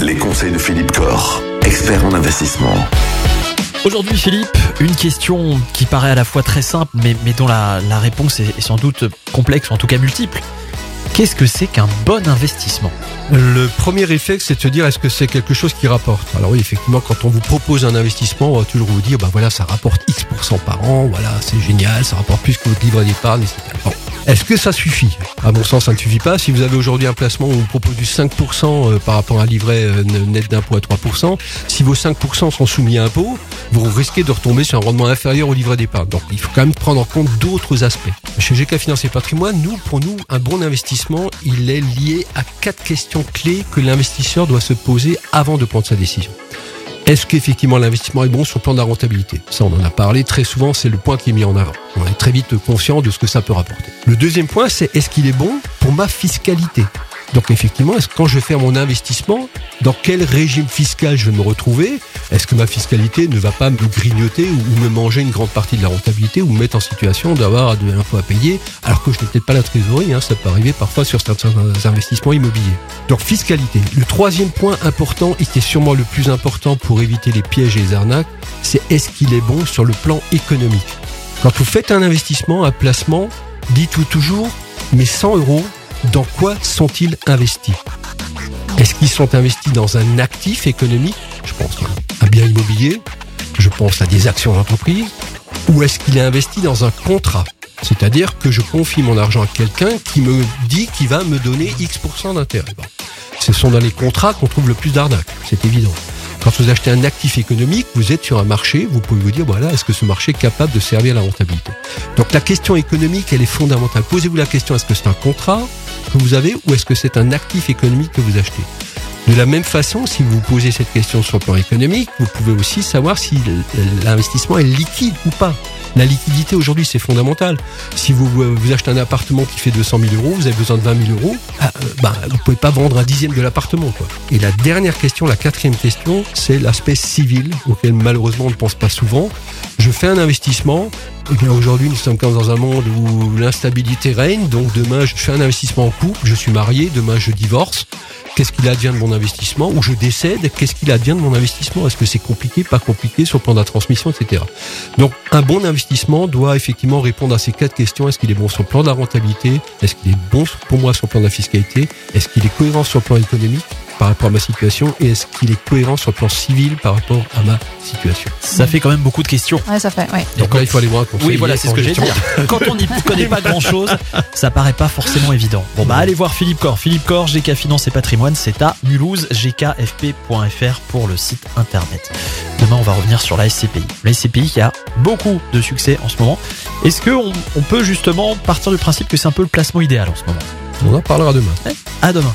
Les conseils de Philippe Corr, expert en investissement. Aujourd'hui, Philippe, une question qui paraît à la fois très simple, mais, mais dont la, la réponse est, est sans doute complexe, ou en tout cas multiple. Qu'est-ce que c'est qu'un bon investissement? Le premier réflexe, c'est de se dire est-ce que c'est quelque chose qui rapporte? Alors oui, effectivement, quand on vous propose un investissement, on va toujours vous dire, bah voilà, ça rapporte X% par an, voilà, c'est génial, ça rapporte plus que votre livret d'épargne, etc. Bon. Est-ce que ça suffit? À mon sens, ça ne suffit pas. Si vous avez aujourd'hui un placement où on propose du 5% euh, par rapport à un livret euh, net d'impôt à 3%, si vos 5% sont soumis à impôt, vous risquez de retomber sur un rendement inférieur au livret d'épargne. Donc il faut quand même prendre en compte d'autres aspects. Chez GK Finance et Patrimoine, nous, pour nous, un bon investissement, il est lié à quatre questions clés que l'investisseur doit se poser avant de prendre sa décision. Est-ce qu'effectivement l'investissement est bon sur le plan de la rentabilité? Ça, on en a parlé très souvent, c'est le point qui est mis en avant. On est très vite conscient de ce que ça peut rapporter. Le deuxième point, c'est est-ce qu'il est bon pour ma fiscalité? Donc effectivement, est-ce quand je vais faire mon investissement, dans quel régime fiscal je vais me retrouver? Est-ce que ma fiscalité ne va pas me grignoter ou me manger une grande partie de la rentabilité ou me mettre en situation d'avoir de l'impôt à payer alors que je n'ai peut-être pas la trésorerie hein, Ça peut arriver parfois sur certains investissements immobiliers. Donc fiscalité. Le troisième point important et qui est sûrement le plus important pour éviter les pièges et les arnaques, c'est est-ce qu'il est bon sur le plan économique? Quand vous faites un investissement, un placement, dites-vous toujours, mes 100 euros, dans quoi sont-ils investis? Est-ce qu'ils sont investis dans un actif économique? Je pense à un bien immobilier, je pense à des actions d'entreprise, ou est-ce qu'il est investi dans un contrat? C'est-à-dire que je confie mon argent à quelqu'un qui me dit qu'il va me donner X% d'intérêt. Ce sont dans les contrats qu'on trouve le plus d'arnaques, c'est évident. Quand vous achetez un actif économique, vous êtes sur un marché, vous pouvez vous dire, voilà, est-ce que ce marché est capable de servir la rentabilité? Donc la question économique, elle est fondamentale. Posez-vous la question, est-ce que c'est un contrat? Vous avez ou est-ce que c'est un actif économique que vous achetez? De la même façon, si vous posez cette question sur le plan économique, vous pouvez aussi savoir si l'investissement est liquide ou pas. La liquidité aujourd'hui, c'est fondamental. Si vous, achetez un appartement qui fait 200 000 euros, vous avez besoin de 20 000 euros, ah, euh, bah, vous pouvez pas vendre un dixième de l'appartement. Et la dernière question, la quatrième question, c'est l'aspect civil, auquel malheureusement on ne pense pas souvent. Je fais un investissement, eh aujourd'hui nous sommes comme dans un monde où l'instabilité règne, donc demain je fais un investissement en couple, je suis marié, demain je divorce. Qu'est-ce qu'il advient de mon investissement, ou je décède, qu'est-ce qu'il advient de mon investissement, est-ce que c'est compliqué, pas compliqué sur le plan de la transmission, etc. Donc un bon investissement doit effectivement répondre à ces quatre questions. Est-ce qu'il est bon sur le plan de la rentabilité? Est-ce qu'il est bon pour moi sur le plan de la fiscalité? Est-ce qu'il est cohérent sur le plan économique? Par rapport à ma situation et est-ce qu'il est cohérent sur le plan civil par rapport à ma situation? Ça fait quand même beaucoup de questions. Ouais, ça fait, ouais. Donc là, il faut aller voir un conseiller Oui, voilà, c'est ce que j'ai dit. Quand on n'y connaît pas grand chose, ça paraît pas forcément évident. Bon, bah, allez voir Philippe Corr. Philippe Corr, GK Finance et Patrimoine, c'est à Mulhouse, gkfp.fr pour le site internet. Demain, on va revenir sur la SCPI. La SCPI qui a beaucoup de succès en ce moment. Est-ce qu'on on peut justement partir du principe que c'est un peu le placement idéal en ce moment? On en parlera demain. À demain.